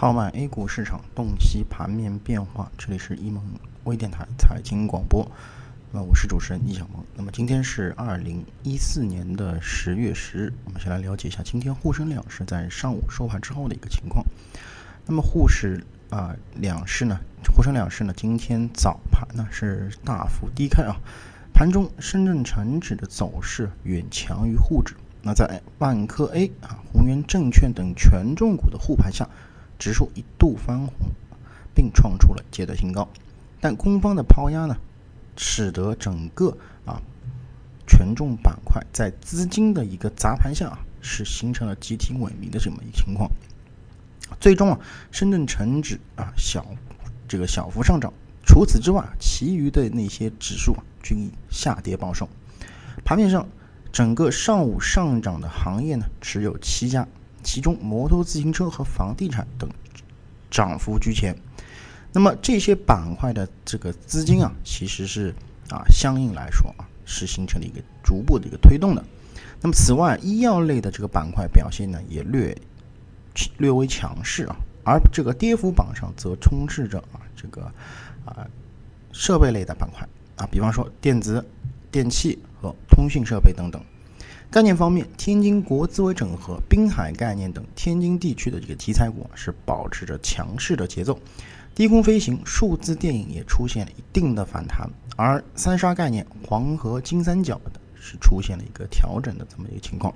号脉 A 股市场，洞悉盘面变化。这里是一盟微电台财经广播，那我是主持人易小萌。那么今天是二零一四年的十月十日，我们先来了解一下今天沪深两市在上午收盘之后的一个情况。那么沪市啊两市呢，沪深两市呢，今天早盘呢是大幅低开啊，盘中深圳成指的走势远强于沪指。那在万科 A 啊、宏源证券等权重股的护盘下。指数一度翻红，并创出了阶段新高，但空方的抛压呢，使得整个啊权重板块在资金的一个砸盘下啊，是形成了集体萎靡的这么一个情况。最终啊，深圳成指啊小这个小幅上涨，除此之外，其余的那些指数啊均以下跌报收。盘面上，整个上午上涨的行业呢，只有七家。其中，摩托自行车和房地产等涨幅居前。那么这些板块的这个资金啊，其实是啊，相应来说啊，是形成了一个逐步的一个推动的。那么此外，医药类的这个板块表现呢，也略略微强势啊。而这个跌幅榜上则充斥着啊，这个啊设备类的板块啊，比方说电子、电器和通讯设备等等。概念方面，天津国资委整合、滨海概念等天津地区的这个题材股是保持着强势的节奏，低空飞行、数字电影也出现了一定的反弹，而三沙概念、黄河金三角的是出现了一个调整的这么一个情况。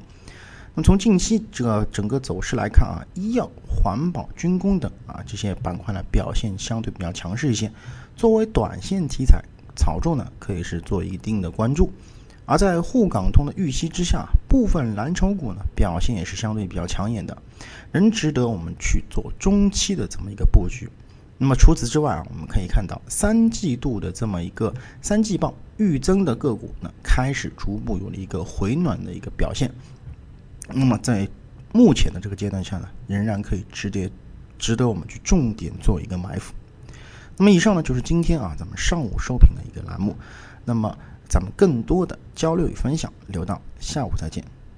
那么从近期这个整个走势来看啊，医药、环保、军工等啊这些板块呢表现相对比较强势一些，作为短线题材炒作呢，可以是做一定的关注。而在沪港通的预期之下，部分蓝筹股呢表现也是相对比较抢眼的，仍值得我们去做中期的这么一个布局。那么除此之外啊，我们可以看到三季度的这么一个三季报预增的个股呢，开始逐步有了一个回暖的一个表现。那么在目前的这个阶段下呢，仍然可以值得值得我们去重点做一个埋伏。那么以上呢就是今天啊咱们上午收评的一个栏目。那么。咱们更多的交流与分享，留到下午再见。